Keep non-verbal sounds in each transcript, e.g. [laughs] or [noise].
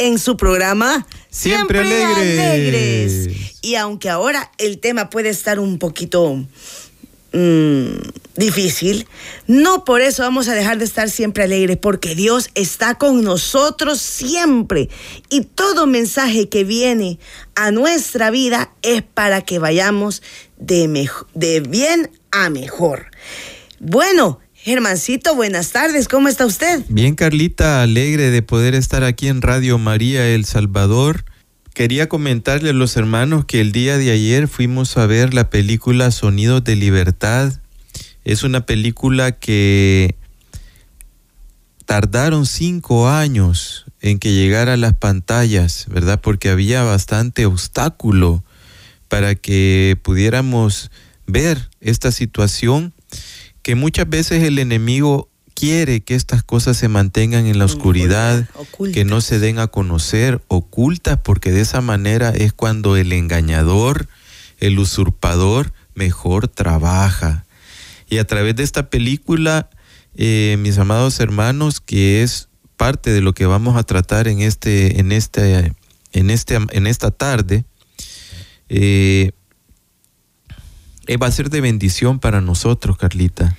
en su programa Siempre, alegres. Y aunque ahora el tema puede estar un poquito mm, difícil, no por eso vamos a dejar de estar siempre alegres, porque Dios está con nosotros siempre. Y todo mensaje que viene a nuestra vida es para que vayamos de, de bien a mejor. Bueno, Germancito, buenas tardes, ¿cómo está usted? Bien, Carlita, alegre de poder estar aquí en Radio María El Salvador. Quería comentarle a los hermanos que el día de ayer fuimos a ver la película Sonidos de Libertad. Es una película que tardaron cinco años en que llegara a las pantallas, ¿verdad? Porque había bastante obstáculo para que pudiéramos ver esta situación que muchas veces el enemigo quiere que estas cosas se mantengan en la oscuridad, que no se den a conocer, ocultas, porque de esa manera es cuando el engañador, el usurpador, mejor trabaja. Y a través de esta película, eh, mis amados hermanos, que es parte de lo que vamos a tratar en este, en este, en este, en esta tarde, eh, va a ser de bendición para nosotros, Carlita.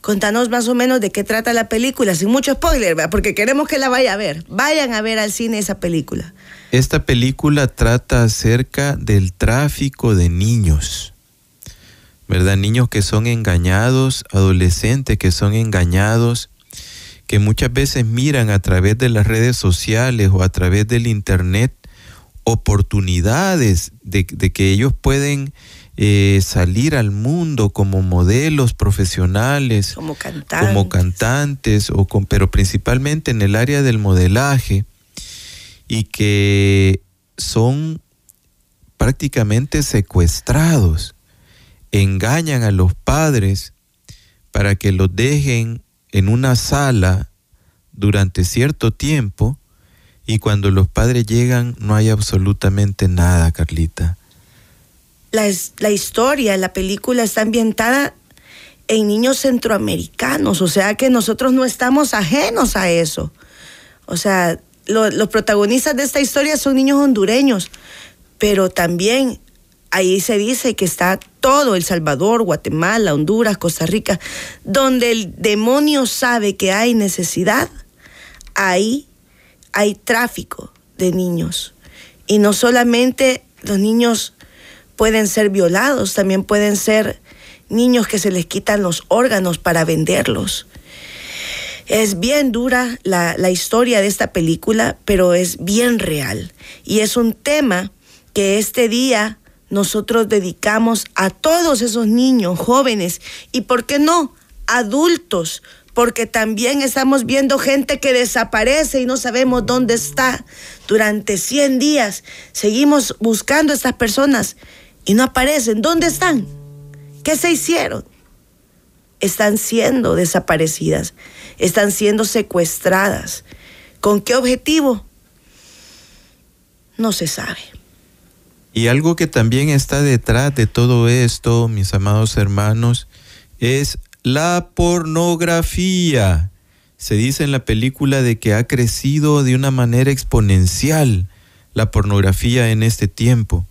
Contanos más o menos de qué trata la película, sin mucho spoiler, porque queremos que la vaya a ver. Vayan a ver al cine esa película. Esta película trata acerca del tráfico de niños, ¿verdad? Niños que son engañados, adolescentes que son engañados, que muchas veces miran a través de las redes sociales o a través del internet oportunidades de, de que ellos pueden eh, salir al mundo como modelos profesionales, como cantantes, como cantantes o con, pero principalmente en el área del modelaje y que son prácticamente secuestrados, engañan a los padres para que los dejen en una sala durante cierto tiempo y cuando los padres llegan no hay absolutamente nada, Carlita la, la historia, la película está ambientada en niños centroamericanos, o sea que nosotros no estamos ajenos a eso. O sea, los protagonistas de esta historia son niños hondureños, pero también ahí se dice que está todo El Salvador, Guatemala, Honduras, Costa Rica, donde el demonio sabe que hay necesidad, ahí hay tráfico de niños. Y no solamente los niños pueden ser violados, también pueden ser niños que se les quitan los órganos para venderlos. Es bien dura la, historia de esta película, pero es bien real. Y es un tema que este día nosotros dedicamos a todos esos niños, jóvenes y, ¿por qué no?, adultos, porque también estamos viendo gente que desaparece y no sabemos dónde está. Durante 100 días seguimos buscando a estas personas y no aparecen. ¿Dónde están? ¿Qué se hicieron? Están siendo desaparecidas, están siendo secuestradas. ¿Con qué objetivo? No se sabe. Y algo que también está detrás de todo esto, mis amados hermanos, es la pornografía. Se dice en la película de que ha crecido de una manera exponencial la pornografía en este tiempo.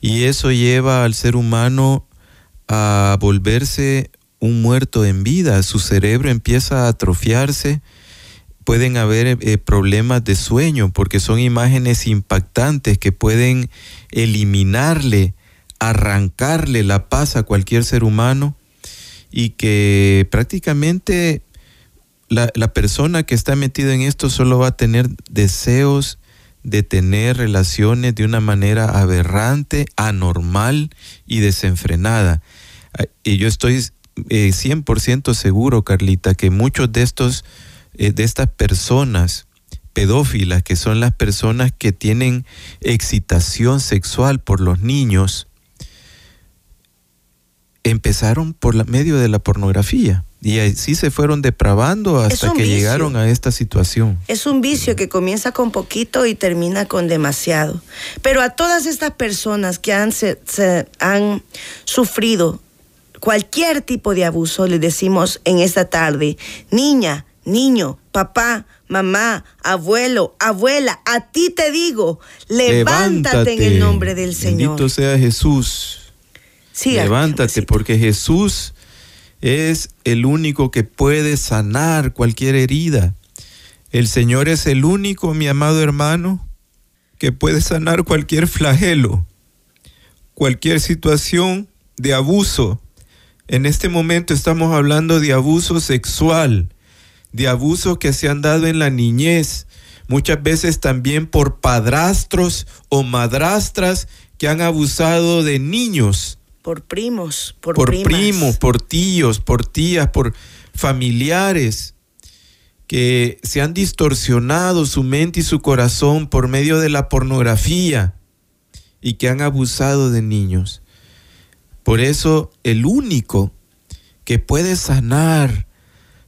Y eso lleva al ser humano a volverse un muerto en vida. Su cerebro empieza a atrofiarse. Pueden haber eh, problemas de sueño porque son imágenes impactantes que pueden eliminarle, arrancarle la paz a cualquier ser humano y que prácticamente la, la persona que está metida en esto solo va a tener deseos de tener relaciones de una manera aberrante, anormal y desenfrenada. Ah, y yo estoy 100% eh, seguro, Carlita, que muchos de estos, eh, de estas personas pedófilas, que son las personas que tienen excitación sexual por los niños, empezaron por la, medio de la pornografía. Y así se fueron depravando hasta que llegaron a esta situación. Es un vicio que comienza con poquito y termina con demasiado. Pero a todas estas personas que han, se, han sufrido cualquier tipo de abuso, le decimos en esta tarde, niña, niño, papá, mamá, abuelo, abuela, a ti te digo, levántate, en el nombre del Señor. Bendito sea Jesús. levántate porque Jesús es el único que puede sanar cualquier herida. El Señor es el único, mi amado hermano, que puede sanar cualquier flagelo, cualquier situación de abuso. En este momento estamos hablando de abuso sexual, de abusos que se han dado en la niñez, muchas veces también por padrastros o madrastras que han abusado de niños por primos, por, primos, por tíos, por tías, por familiares que se han distorsionado su mente y su corazón por medio de la pornografía y que han abusado de niños. Por eso el único que puede sanar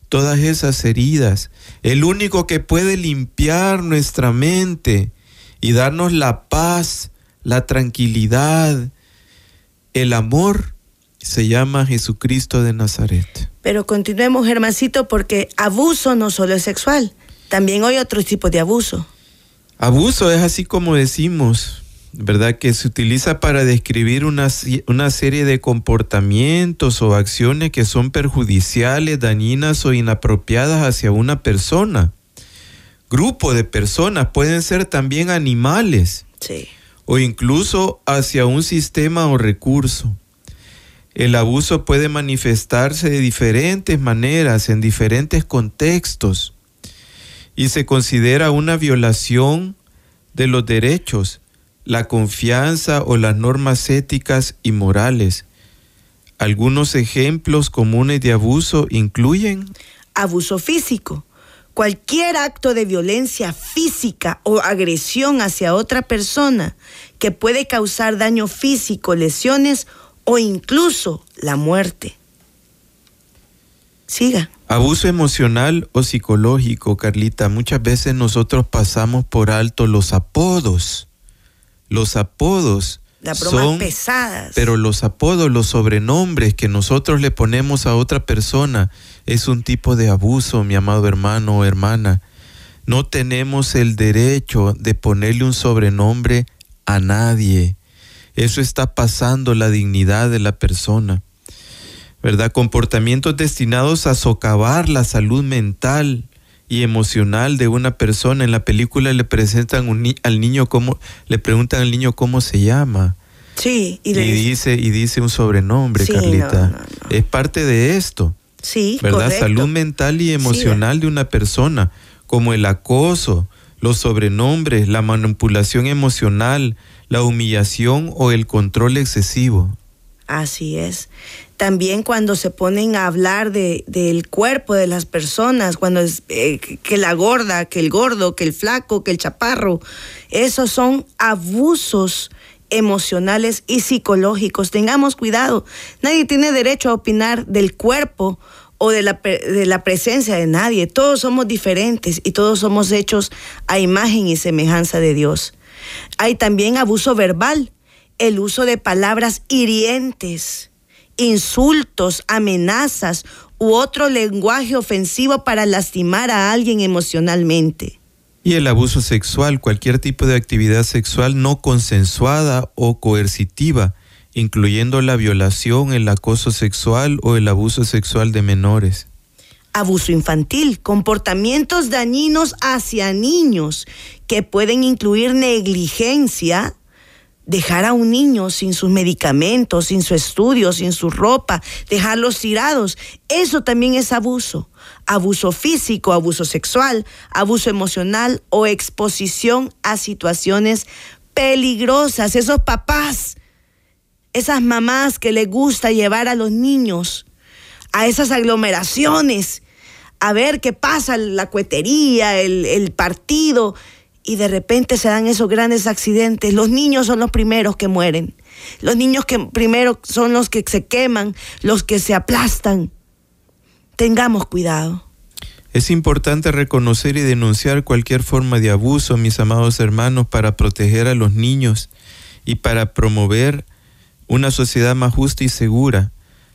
todas esas heridas, el único que puede limpiar nuestra mente y darnos la paz, la tranquilidad, el amor se llama Jesucristo de Nazaret. Pero continuemos, Germancito, porque abuso no solo es sexual, también hay otro tipo de abuso. Abuso es así como decimos, ¿verdad? Que se utiliza para describir una, una, serie de comportamientos o acciones que son perjudiciales, dañinas o inapropiadas hacia una persona. Grupo de personas, pueden ser también animales. Sí o incluso hacia un sistema o recurso. El abuso puede manifestarse de diferentes maneras, en diferentes contextos, y se considera una violación de los derechos, la confianza o las normas éticas y morales. Algunos ejemplos comunes de abuso incluyen abuso físico, cualquier acto de violencia física o agresión hacia otra persona que puede causar daño físico, lesiones o incluso la muerte. Siga. Abuso emocional o psicológico, Carlita. Muchas veces nosotros pasamos por alto los apodos. Los apodos son pesadas. Pero los apodos, los sobrenombres que nosotros le ponemos a otra persona es un tipo de abuso, mi amado hermano o hermana. No tenemos el derecho de ponerle un sobrenombre a nadie. Eso está pasando la dignidad de la persona. ¿Verdad? Comportamientos destinados a socavar la salud mental y emocional de una persona. En la película le presentan al niño cómo, le preguntan al niño cómo se llama. Sí, y, dice y dice un sobrenombre, Carlita. Es parte de esto. Sí, ¿verdad? Salud mental y emocional de una persona, como el acoso, los sobrenombres, la manipulación emocional, la humillación o el control excesivo. Así es. También cuando se ponen a hablar de, del cuerpo de las personas, cuando es eh, que la gorda, que el gordo, que el flaco, que el chaparro, esos son abusos emocionales y psicológicos. Tengamos cuidado. Nadie tiene derecho a opinar del cuerpo o de la, de la presencia de nadie. Todos somos diferentes y todos somos hechos a imagen y semejanza de Dios. Hay también abuso verbal, el uso de palabras hirientes, insultos, amenazas u otro lenguaje ofensivo para lastimar a alguien emocionalmente. Y el abuso sexual, cualquier tipo de actividad sexual no consensuada o coercitiva, incluyendo la violación, el acoso sexual o el abuso sexual de menores. Abuso infantil, comportamientos dañinos hacia niños que pueden incluir negligencia, dejar a un niño sin sus medicamentos, sin su estudio, sin su ropa, dejarlos tirados. Eso también es abuso. Abuso físico, abuso sexual, abuso emocional o exposición a situaciones peligrosas. Esos papás, esas mamás que les gusta llevar a los niños a esas aglomeraciones, a ver qué pasa, la cuetería, el, el partido, y de repente se dan esos grandes accidentes. Los niños son los primeros que mueren. Los niños que primero son los que se queman, los que se aplastan. Tengamos cuidado. Es importante reconocer y denunciar cualquier forma de abuso, mis amados hermanos, para proteger a los niños y para promover una sociedad más justa y segura.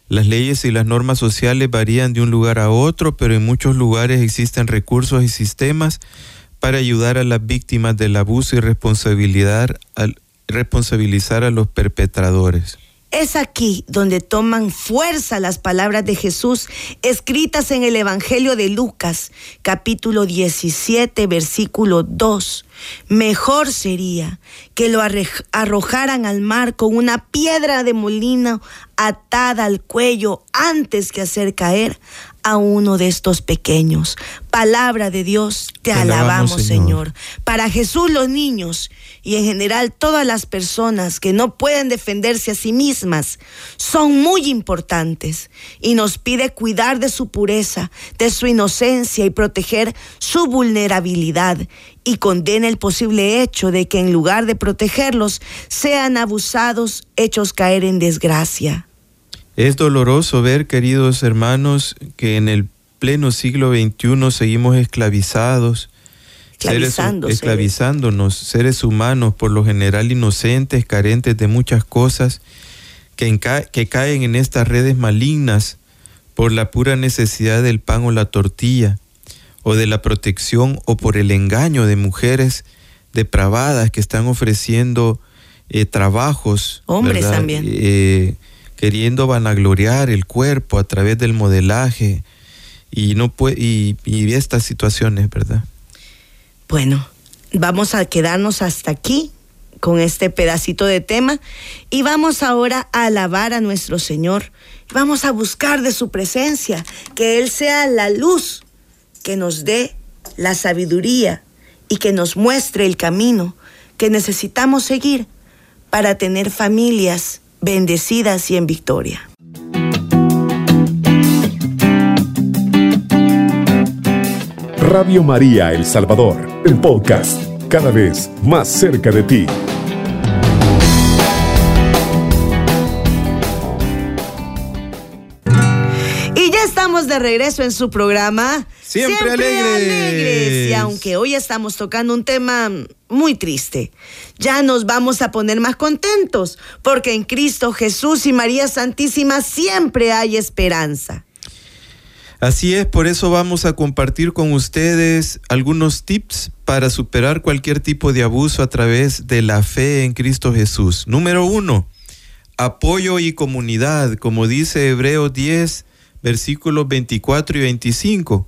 Las leyes y las normas sociales varían de un lugar a otro, pero en muchos lugares existen recursos y sistemas para ayudar a las víctimas del abuso y responsabilidad, responsabilizar a los perpetradores. Es aquí donde toman fuerza las palabras de Jesús escritas en el Evangelio de Lucas, capítulo 17, versículo 2. Mejor sería que lo arrojaran al mar con una piedra de molino atada al cuello antes que hacer caer a uno de estos pequeños. Palabra de Dios, te, alabamos, Señor. Para Jesús los niños y en general todas las personas que no pueden defenderse a sí mismas son muy importantes y nos pide cuidar de su pureza, de su inocencia y proteger su vulnerabilidad y condena el posible hecho de que en lugar de protegerlos sean abusados, hechos caer en desgracia. Es doloroso ver, queridos hermanos, que en el pleno siglo XXI seguimos esclavizados, seres, esclavizándonos, seres humanos por lo general inocentes, carentes de muchas cosas, que, que caen en estas redes malignas por la pura necesidad del pan o la tortilla, o de la protección o por el engaño de mujeres depravadas que están ofreciendo eh, trabajos. Hombres también. Eh, queriendo vanagloriar el cuerpo a través del modelaje y no puede, y, estas situaciones, ¿verdad? Bueno, vamos a quedarnos hasta aquí con este pedacito de tema y vamos ahora a alabar a nuestro Señor. Vamos a buscar de su presencia, que Él sea la luz que nos dé la sabiduría y que nos muestre el camino que necesitamos seguir para tener familias bendecidas y en victoria. Radio María El Salvador, el podcast, cada vez más cerca de ti. Estamos de regreso en su programa. Siempre, alegres. Y aunque hoy estamos tocando un tema muy triste. Ya nos vamos a poner más contentos, porque en Cristo Jesús y María Santísima siempre hay esperanza. Así es, por eso vamos a compartir con ustedes algunos tips para superar cualquier tipo de abuso a través de la fe en Cristo Jesús. Número uno, apoyo y comunidad, como dice Hebreos 10, versículos 24 y 25.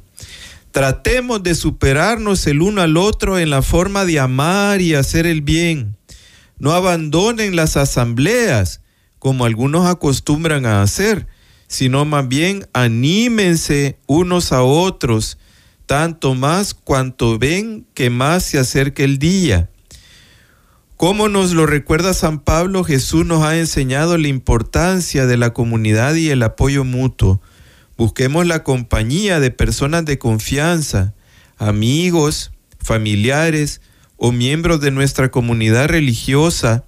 Tratemos de superarnos el uno al otro en la forma de amar y hacer el bien. No abandonen las asambleas, como algunos acostumbran a hacer, sino más bien anímense unos a otros, tanto más cuanto ven que más se acerca el día. Como nos lo recuerda San Pablo, Jesús nos ha enseñado la importancia de la comunidad y el apoyo mutuo. Busquemos la compañía de personas de confianza, amigos, familiares o miembros de nuestra comunidad religiosa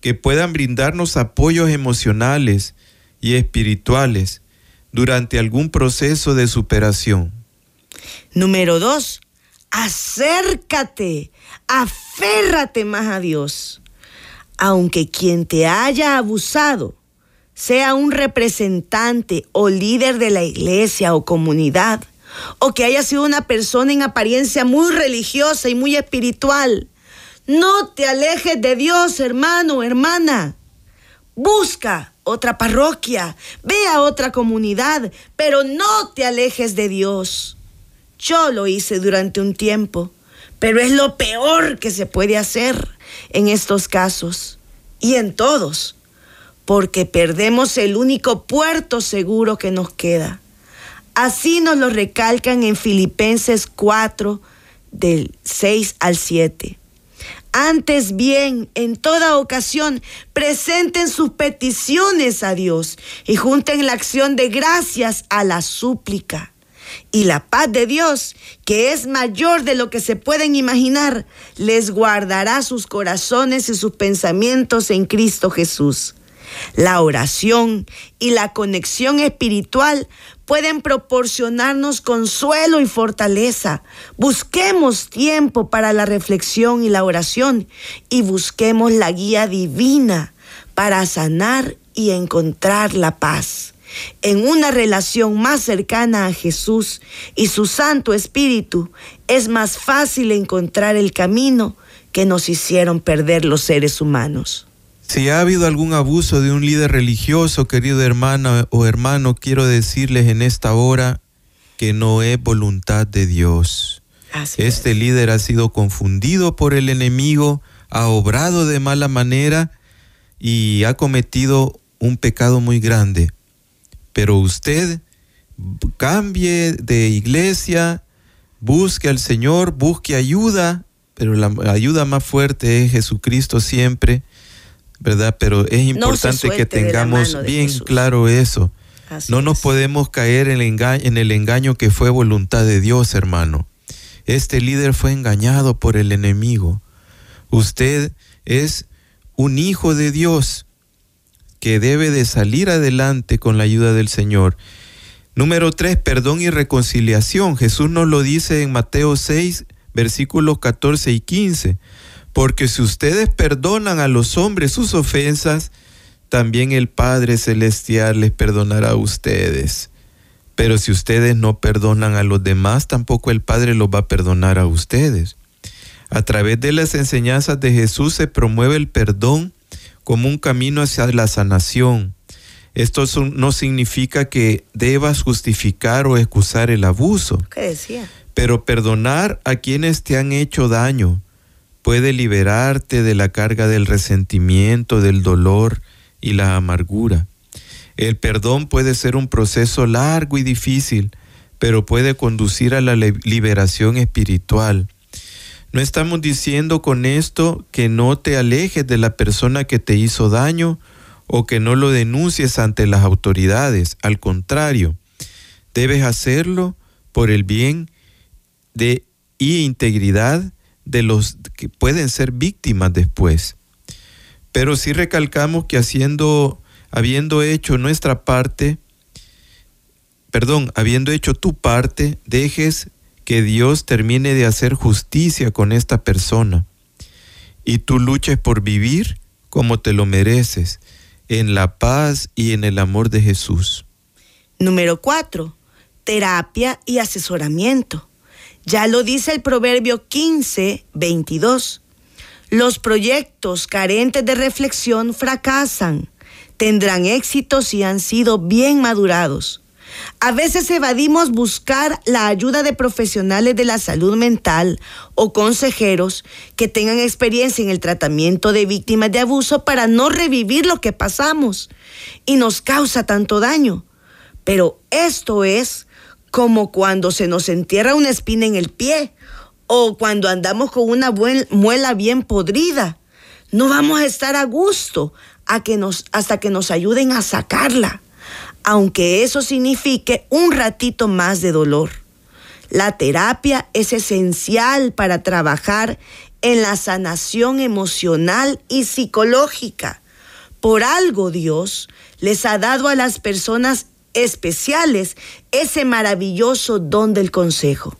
que puedan brindarnos apoyos emocionales y espirituales durante algún proceso de superación. Número dos, acércate, aférrate más a Dios. Aunque quien te haya abusado sea un representante o líder de la iglesia o comunidad, o que haya sido una persona en apariencia muy religiosa y muy espiritual, no te alejes de Dios, hermano, hermana. Busca otra parroquia, ve a otra comunidad, pero no te alejes de Dios. Yo lo hice durante un tiempo, pero es lo peor que se puede hacer en estos casos y en todos porque perdemos el único puerto seguro que nos queda. Así nos lo recalcan en Filipenses 4, del 6 al 7. Antes bien, en toda ocasión, presenten sus peticiones a Dios y junten la acción de gracias a la súplica. Y la paz de Dios, que es mayor de lo que se pueden imaginar, les guardará sus corazones y sus pensamientos en Cristo Jesús. La oración y la conexión espiritual pueden proporcionarnos consuelo y fortaleza. Busquemos tiempo para la reflexión y la oración y busquemos la guía divina para sanar y encontrar la paz. En una relación más cercana a Jesús y su Santo Espíritu es más fácil encontrar el camino que nos hicieron perder los seres humanos. Si ha habido algún abuso de un líder religioso, querido hermano o hermano, quiero decirles en esta hora que no es voluntad de Dios. este líder ha sido confundido por el enemigo, ha obrado de mala manera y ha cometido un pecado muy grande. Pero usted cambie de iglesia, busque al Señor, busque ayuda, pero la ayuda más fuerte es Jesucristo siempre ¿verdad? Pero es importante que tengamos bien claro eso. no nos podemos caer en el, engaño, en el engaño que fue voluntad de Dios, hermano. Este líder fue engañado por el enemigo. Usted es un hijo de Dios que debe de salir adelante con la ayuda del Señor. Número tres, perdón y reconciliación. Jesús nos lo dice en Mateo 6, versículos 14 y 15. Porque si ustedes perdonan a los hombres sus ofensas, también el Padre Celestial les perdonará a ustedes. Pero si ustedes no perdonan a los demás, tampoco el Padre los va a perdonar a ustedes. A través de las enseñanzas de Jesús se promueve el perdón como un camino hacia la sanación. Esto no significa que debas justificar o excusar el abuso. ¿Qué decía? Pero perdonar a quienes te han hecho daño, puede liberarte de la carga del resentimiento, del dolor y la amargura. El perdón puede ser un proceso largo y difícil, pero puede conducir a la liberación espiritual. No estamos diciendo con esto que no te alejes de la persona que te hizo daño o que no lo denuncies ante las autoridades. Al contrario, debes hacerlo por el bien de y integridad de los que pueden ser víctimas después. Pero si recalcamos que haciendo, habiendo hecho nuestra parte, perdón, habiendo hecho tu parte, dejes que Dios termine de hacer justicia con esta persona y tú luches por vivir como te lo mereces, en la paz y en el amor de Jesús. Número cuatro, terapia y asesoramiento. Ya lo dice el Proverbio 15, 22. Los proyectos carentes de reflexión fracasan, tendrán éxito si han sido bien madurados. A veces evadimos buscar la ayuda de profesionales de la salud mental o consejeros que tengan experiencia en el tratamiento de víctimas de abuso para no revivir lo que pasamos y nos causa tanto daño. Pero esto es como cuando se nos entierra una espina en el pie o cuando andamos con una muela bien podrida. No vamos a estar a gusto hasta que nos ayuden a sacarla, aunque eso signifique un ratito más de dolor. La terapia es esencial para trabajar en la sanación emocional y psicológica. Por algo Dios les ha dado a las personas especiales ese maravilloso don del consejo.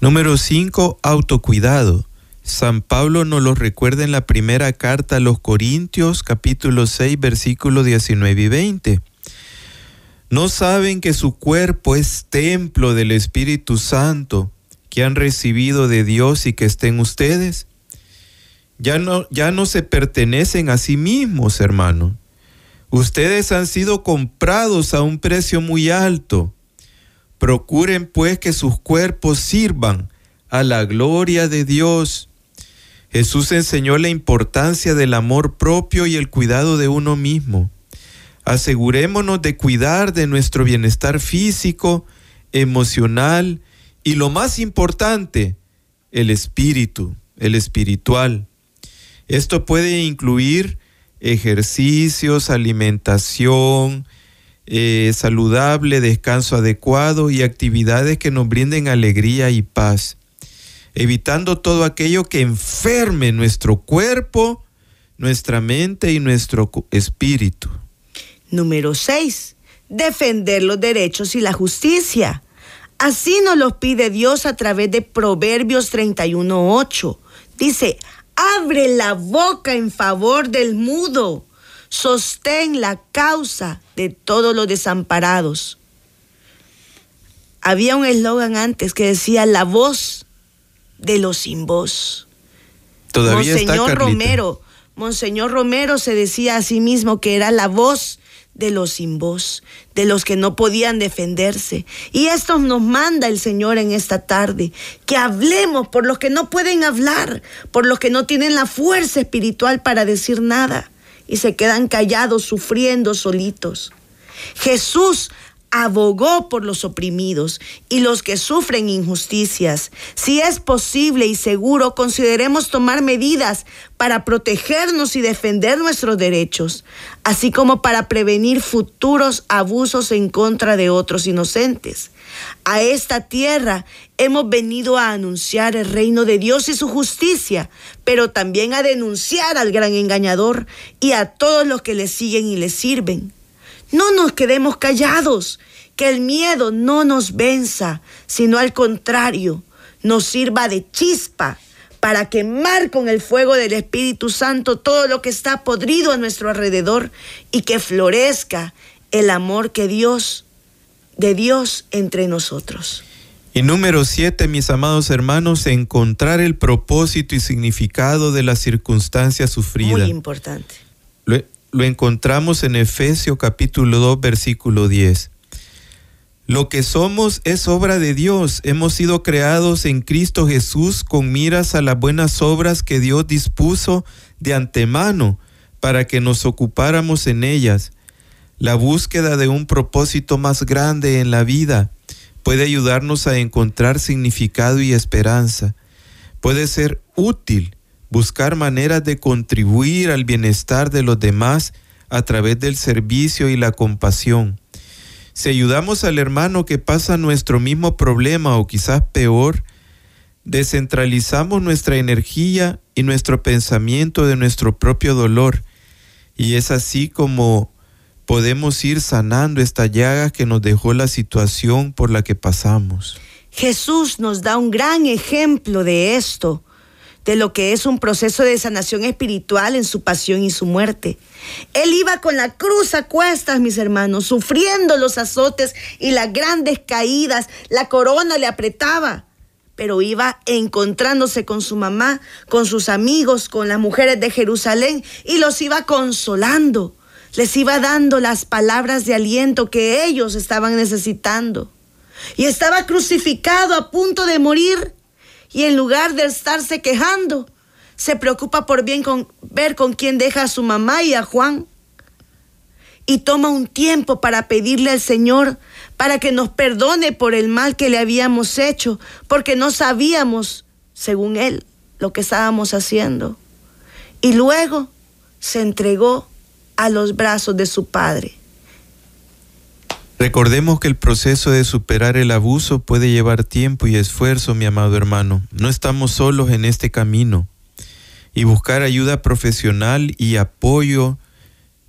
Número 5. Autocuidado. San Pablo nos lo recuerda en la primera carta a los Corintios, capítulo 6, versículos 19 y 20. ¿No saben que su cuerpo es templo del Espíritu Santo que han recibido de Dios y que estén ustedes? Ya no, ya no se pertenecen a sí mismos, hermanos Ustedes han sido comprados a un precio muy alto. Procuren pues que sus cuerpos sirvan a la gloria de Dios. Jesús enseñó la importancia del amor propio y el cuidado de uno mismo. Asegurémonos de cuidar de nuestro bienestar físico, emocional y lo más importante, el espíritu, el espiritual. Esto puede incluir ejercicios, alimentación, eh, saludable, descanso adecuado y actividades que nos brinden alegría y paz, evitando todo aquello que enferme nuestro cuerpo, nuestra mente y nuestro espíritu. Número 6. Defender los derechos y la justicia. Así nos los pide Dios a través de Proverbios 31.8. Dice, abre la boca en favor del mudo, sostén la causa de todos los desamparados. Había un eslogan antes que decía la voz de los sin voz. Todavía Monseñor Romero, Monseñor Romero se decía a sí mismo que era la voz de los sin voz, de los que no podían defenderse. Y esto nos manda el Señor en esta tarde, que hablemos por los que no pueden hablar, por los que no tienen la fuerza espiritual para decir nada y se quedan callados, sufriendo solitos. Jesús abogó por los oprimidos y los que sufren injusticias. Si es posible y seguro, consideremos tomar medidas para protegernos y defender nuestros derechos, así como para prevenir futuros abusos en contra de otros inocentes. A esta tierra hemos venido a anunciar el reino de Dios y su justicia, pero también a denunciar al gran engañador y a todos los que le siguen y le sirven. No nos quedemos callados, que el miedo no nos venza, sino al contrario, nos sirva de chispa para quemar con el fuego del Espíritu Santo todo lo que está podrido a nuestro alrededor y que florezca el amor que Dios, de Dios entre nosotros. Y número siete, mis amados hermanos, encontrar el propósito y significado de la circunstancia sufrida. Muy importante. Lo, encontramos en Efesios capítulo 2, versículo 10. Lo que somos es obra de Dios. Hemos sido creados en Cristo Jesús con miras a las buenas obras que Dios dispuso de antemano para que nos ocupáramos en ellas. La búsqueda de un propósito más grande en la vida puede ayudarnos a encontrar significado y esperanza. Puede ser útil buscar maneras de contribuir al bienestar de los demás a través del servicio y la compasión. Si ayudamos al hermano que pasa nuestro mismo problema o quizás peor, descentralizamos nuestra energía y nuestro pensamiento de nuestro propio dolor. Y es así como podemos ir sanando estas llagas que nos dejó la situación por la que pasamos. Jesús nos da un gran ejemplo de esto de lo que es un proceso de sanación espiritual en su pasión y su muerte. Él iba con la cruz a cuestas, mis hermanos, sufriendo los azotes y las grandes caídas. La corona le apretaba, pero iba encontrándose con su mamá, con sus amigos, con las mujeres de Jerusalén y los iba consolando. Les iba dando las palabras de aliento que ellos estaban necesitando. Y estaba crucificado a punto de morir y en lugar de estarse quejando, se preocupa por bien con, ver con quién deja a su mamá y a Juan. Y toma un tiempo para pedirle al Señor para que nos perdone por el mal que le habíamos hecho, porque no sabíamos, según él, lo que estábamos haciendo. Y luego se entregó a los brazos de su Padre. Recordemos que el proceso de superar el abuso puede llevar tiempo y esfuerzo, mi amado hermano. No estamos solos en este camino. Y buscar ayuda profesional y apoyo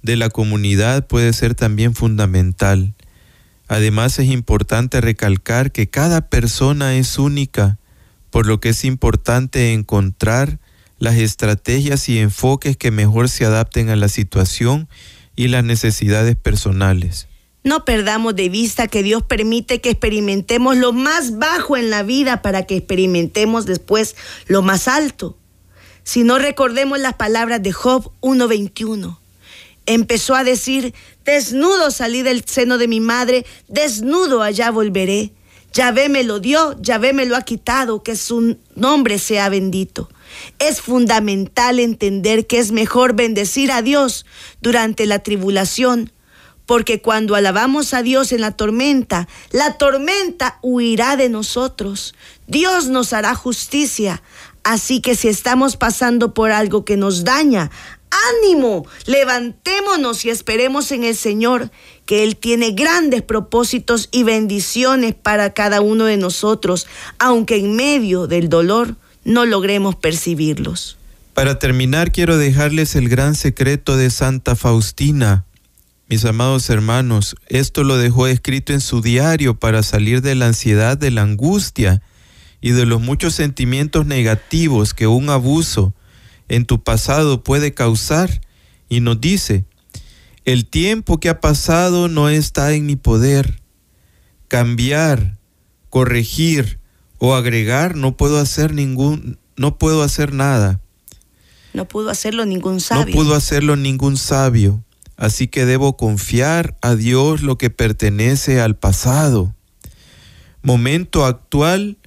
de la comunidad puede ser también fundamental. Además es importante recalcar que cada persona es única, por lo que es importante encontrar las estrategias y enfoques que mejor se adapten a la situación y las necesidades personales. No perdamos de vista que Dios permite que experimentemos lo más bajo en la vida para que experimentemos después lo más alto. Si no recordemos las palabras de Job 1.21. Empezó a decir, desnudo salí del seno de mi madre, desnudo allá volveré. Yahvé me lo dio, Yahvé me lo ha quitado, que su nombre sea bendito. Es fundamental entender que es mejor bendecir a Dios durante la tribulación porque cuando alabamos a Dios en la tormenta, la tormenta huirá de nosotros. Dios nos hará justicia. Así que si estamos pasando por algo que nos daña ánimo, levantémonos y esperemos en el Señor, que Él tiene grandes propósitos y bendiciones para cada uno de nosotros, aunque en medio del dolor no logremos percibirlos. Para terminar, quiero dejarles el gran secreto de Santa Faustina. Mis amados hermanos, esto lo dejó escrito en su diario para salir de la ansiedad, de la angustia y de los muchos sentimientos negativos que un abuso en tu pasado puede causar. Y nos dice, el tiempo que ha pasado no está en mi poder. Cambiar, corregir o agregar no puedo hacer ningún, no puedo hacer nada. No pudo hacerlo ningún sabio. No pudo hacerlo ningún sabio. Así que debo confiar a Dios lo que pertenece al pasado. Momento actual,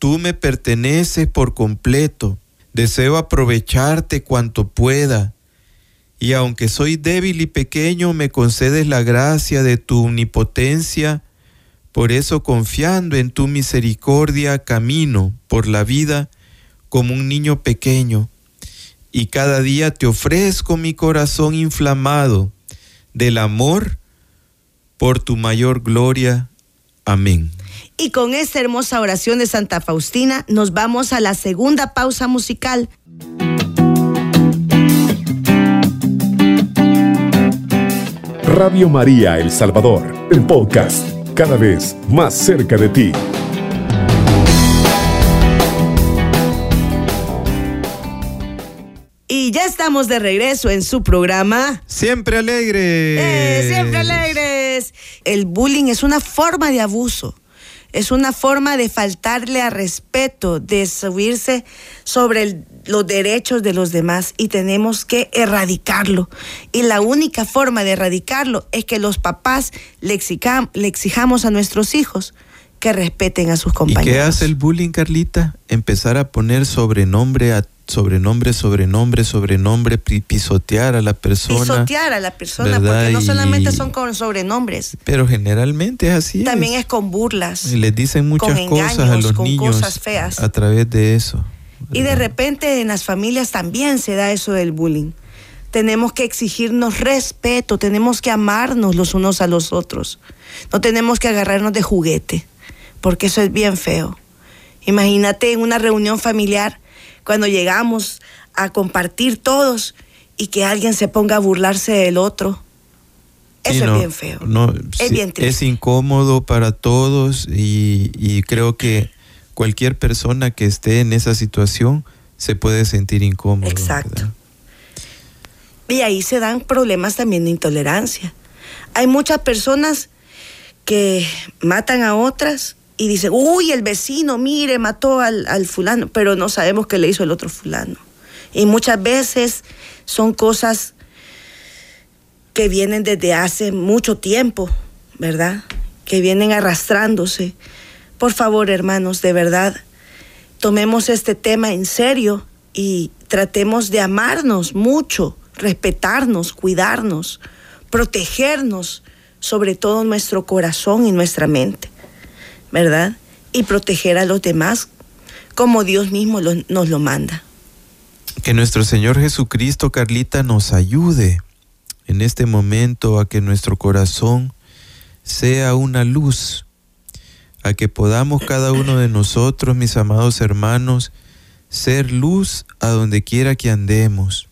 tú me perteneces por completo. Deseo aprovecharte cuanto pueda. Y aunque soy débil y pequeño, me concedes la gracia de tu omnipotencia. Por eso, confiando en tu misericordia, camino por la vida como un niño pequeño y cada día te ofrezco mi corazón inflamado del amor por tu mayor gloria. Amén. Y con esta hermosa oración de Santa Faustina nos vamos a la segunda pausa musical. Radio María El Salvador, el podcast, cada vez más cerca de ti. Estamos de regreso en su programa. Siempre alegres. ¡Eh, siempre alegres. El bullying es una forma de abuso. Es una forma de faltarle a respeto, de subirse sobre el- los derechos de los demás y tenemos que erradicarlo. Y la única forma de erradicarlo es que los papás le, exijam- le exijamos a nuestros hijos que respeten a sus ¿Y compañeros. qué hace el bullying, Carlita? Empezar a poner sobrenombre a sobrenombre, sobrenombre, sobrenombre, pi- pisotear a la persona. Pisotear a la persona, ¿verdad? porque no solamente Y- son con sobrenombres, Pero generalmente es así. también es con burlas. Y les dicen muchas cosas a los con niños cosas feas. a través de eso. Y de repente en las familias también se da eso del bullying. Tenemos que exigirnos respeto, tenemos que amarnos los unos a los otros. No tenemos que agarrarnos de juguete, porque eso es bien feo. Imagínate en una reunión familiar cuando llegamos a compartir todos y que alguien se ponga a burlarse del otro. Eso Sí, no, es bien feo. no, es sí, bien triste. es incómodo para todos y, y creo que cualquier persona que esté en esa situación se puede sentir incómodo. Exacto. ¿verdad? Y ahí se dan problemas también de intolerancia. Hay muchas personas que matan a otras y dicen, uy, el vecino, mire, mató al, al fulano, pero no sabemos qué le hizo el otro fulano. Y muchas veces son cosas que vienen desde hace mucho tiempo, ¿verdad? Que vienen arrastrándose. Por favor, hermanos, de verdad, tomemos este tema en serio y tratemos de amarnos mucho, respetarnos, cuidarnos, protegernos, sobre todo nuestro corazón y nuestra mente, ¿verdad? Y proteger a los demás como Dios mismo nos lo manda. Que nuestro Señor Jesucristo, Carlita, nos ayude en este momento a que nuestro corazón sea una luz, a que podamos cada uno de nosotros, mis amados hermanos, ser luz a donde quiera que andemos.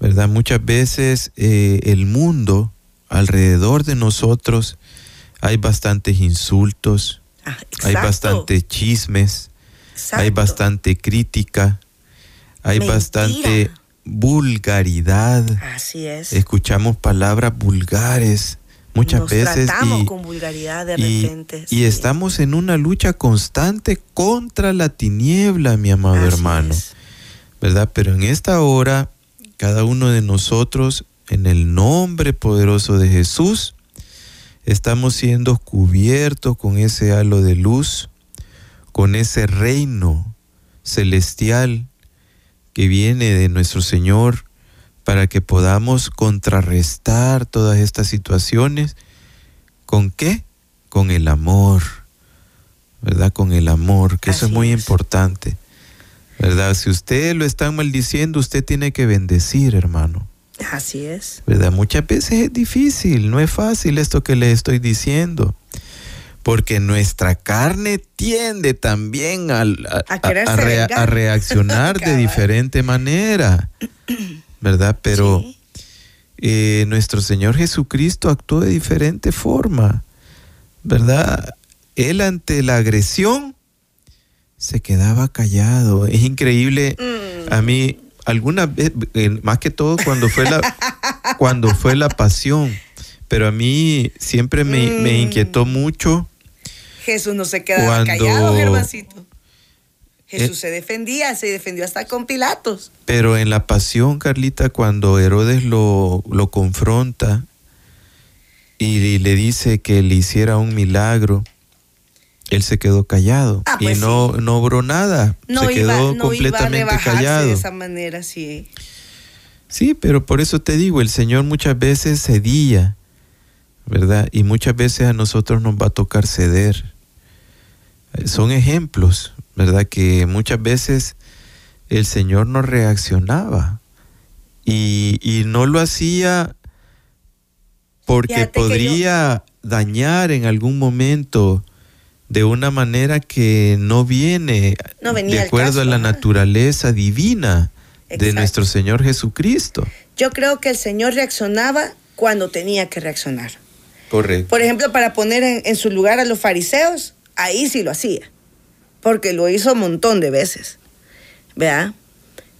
¿Verdad? Muchas veces eh, el mundo alrededor de nosotros hay bastantes insultos, Ah, hay bastantes chismes, hay bastante crítica, hay Mentira. bastante vulgaridad. Así es. Escuchamos palabras vulgares muchas Nos veces tratamos y, con vulgaridad de y- repente. y sí. estamos en una lucha constante contra la tiniebla, mi amado Así hermano. es. ¿Verdad? Pero en esta hora, cada uno de nosotros, en el nombre poderoso de Jesús, estamos siendo cubiertos con ese halo de luz, con ese reino celestial que viene de nuestro Señor, para que podamos contrarrestar todas estas situaciones. ¿Con qué? Con el amor, ¿verdad? Con el amor, que eso es muy es. importante. ¿Verdad? Si usted lo está maldiciendo, usted tiene que bendecir, hermano. Así es. ¿Verdad? Muchas veces es difícil, no es fácil esto que le estoy diciendo. Porque nuestra carne tiende también a, a, reaccionar [laughs] de diferente manera. ¿Verdad? Pero eh, nuestro Señor Jesucristo actuó de diferente forma. ¿Verdad? Él ante la agresión se quedaba callado. Es increíble. A Mm. mí, alguna vez, eh, más que todo cuando fue la, [laughs] cuando fue la pasión, pero a mí siempre me, me Mm. inquietó mucho. Jesús no se quedaba Cuando- callado, Germancito. Jesús Eh. se defendía, se defendió hasta con Pilatos. Pero en la pasión, Carlita, cuando Herodes lo, lo confronta y, le dice que le hiciera un milagro, él se quedó callado Ah, pues y no, no obró nada. No se iba, quedó no completamente iba a rebajarse callado. de esa manera, sí. Sí, pero por eso te digo, el Señor muchas veces cedía, ¿verdad? Y muchas veces a nosotros nos va a tocar ceder. Eh, Son ejemplos, ¿verdad? Que muchas veces el Señor no reaccionaba y, y no lo hacía porque Fíjate que yo- podría dañar en algún momento de una manera que no viene No de acuerdo caso, a la naturaleza divina de nuestro Señor Jesucristo. Yo creo que el Señor reaccionaba cuando tenía que reaccionar. Correcto. Por ejemplo, para poner en, en su lugar a los fariseos, ahí sí lo hacía, porque lo hizo un montón de veces, ¿verdad?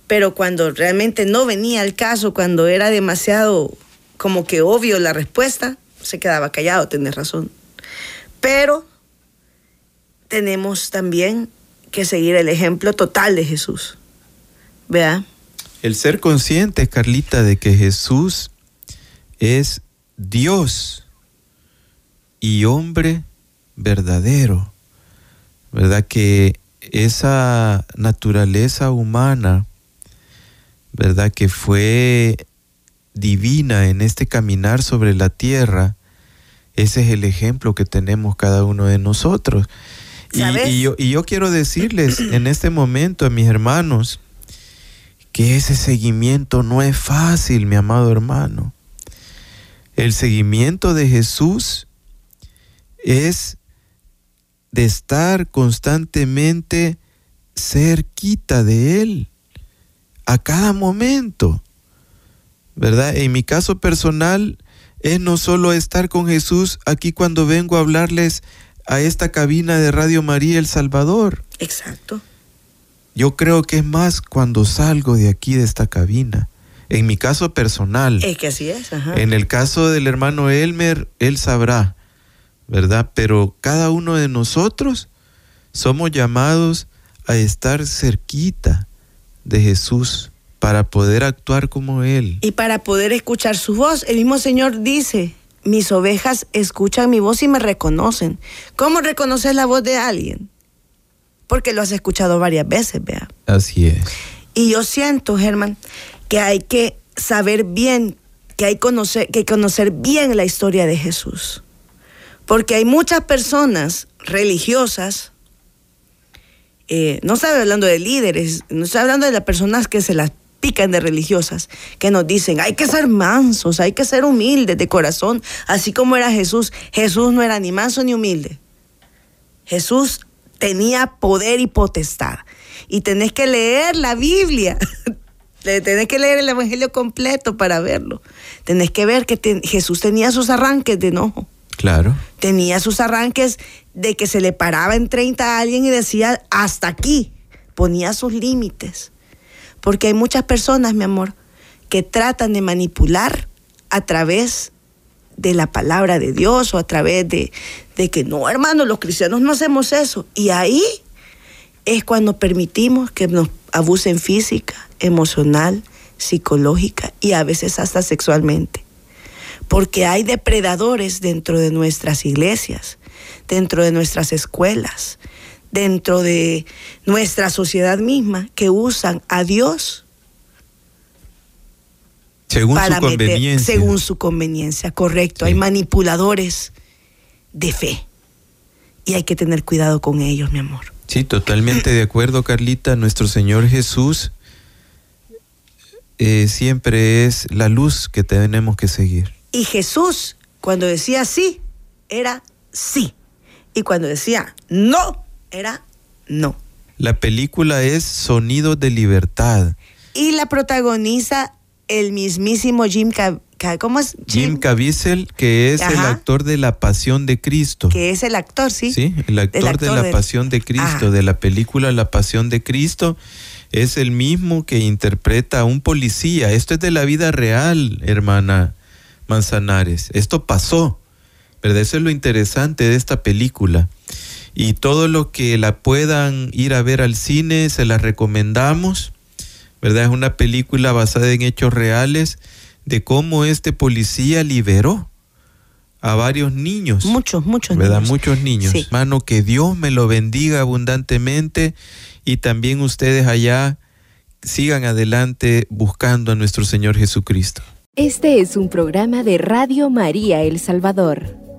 Pero cuando realmente no venía al caso, cuando era demasiado como que obvio la respuesta, se quedaba callado, tenés razón. Pero tenemos también que seguir el ejemplo total de Jesús, ¿verdad? El ser consciente, Carlita, de que Jesús es Dios y hombre verdadero, ¿verdad? Que esa naturaleza humana, ¿verdad? Que fue divina en este caminar sobre la tierra, ese es el ejemplo que tenemos cada uno de nosotros. Y, y yo, y yo quiero decirles [clears throat] en este momento a mis hermanos que ese seguimiento no es fácil, mi amado hermano. El seguimiento de Jesús es de estar constantemente cerquita de Él a cada momento. ¿Verdad? En mi caso personal es no solo estar con Jesús aquí cuando vengo a hablarles a esta cabina de Radio María El Salvador. Exacto. Yo creo que es más cuando salgo de aquí de esta cabina. En mi caso personal. Es que así es, ajá. En el caso del hermano Elmer, él sabrá, ¿verdad? Pero cada uno de nosotros somos llamados a estar cerquita de Jesús para poder actuar como Él. Y para poder escuchar su voz, el mismo Señor dice, mis ovejas escuchan mi voz y me reconocen. ¿Cómo reconoces la voz de alguien? Porque lo has escuchado varias veces, vea. Así es. Y yo siento, Germán, que hay que saber bien, que hay conocer, que conocer bien la historia de Jesús. Porque hay muchas personas religiosas, eh, no estoy hablando de líderes, no estoy hablando de las personas que se las pican de religiosas, que nos dicen, hay que ser mansos, hay que ser humildes de corazón, así como era Jesús. Jesús no era ni manso ni humilde. Jesús tenía poder y potestad. Y tenés que leer la Biblia. [laughs] Tenés que leer el Evangelio completo para verlo. Tenés que ver que Jesús tenía sus arranques de enojo. Claro. Tenía sus arranques de que se le paraba en 30 a alguien y decía, hasta aquí. Ponía sus límites. Porque hay muchas personas, mi amor, que tratan de manipular a través de la palabra de Dios o a través de, de que no, hermano, los cristianos no hacemos eso. Y ahí es cuando permitimos que nos abusen física, emocional, psicológica y a veces hasta sexualmente. Porque hay depredadores dentro de nuestras iglesias, dentro de nuestras escuelas, dentro de nuestra sociedad misma que usan a Dios Según para su meter- conveniencia. según su conveniencia, correcto. Sí. Hay manipuladores de fe y hay que tener cuidado con ellos, mi amor. Sí, totalmente de acuerdo, Carlita. Nuestro Señor Jesús eh, siempre es la luz que tenemos que seguir. Y Jesús, cuando decía sí, era sí. Y cuando decía no, era no. La película es Sonido de Libertad. Y la protagoniza el mismísimo Jim Cab ¿Cómo es? Jim, Caviezel, que es el actor de La Pasión de Cristo. Que es el actor, sí. Sí, el actor, de La Pasión de Cristo, de la película La Pasión de Cristo. Es el mismo que interpreta a un policía. Esto es de la vida real, hermana Manzanares. Esto pasó. ¿Verdad? Eso es lo interesante de esta película. Y todo lo que la puedan ir a ver al cine, se la recomendamos. ¿Verdad? Es una película basada en hechos reales de cómo este policía liberó a varios niños. Muchos, muchos ¿verdad? Muchos niños. Hermano, que Dios me lo bendiga abundantemente y también ustedes allá sigan adelante buscando a nuestro Señor Jesucristo. Este es un programa de Radio María El Salvador.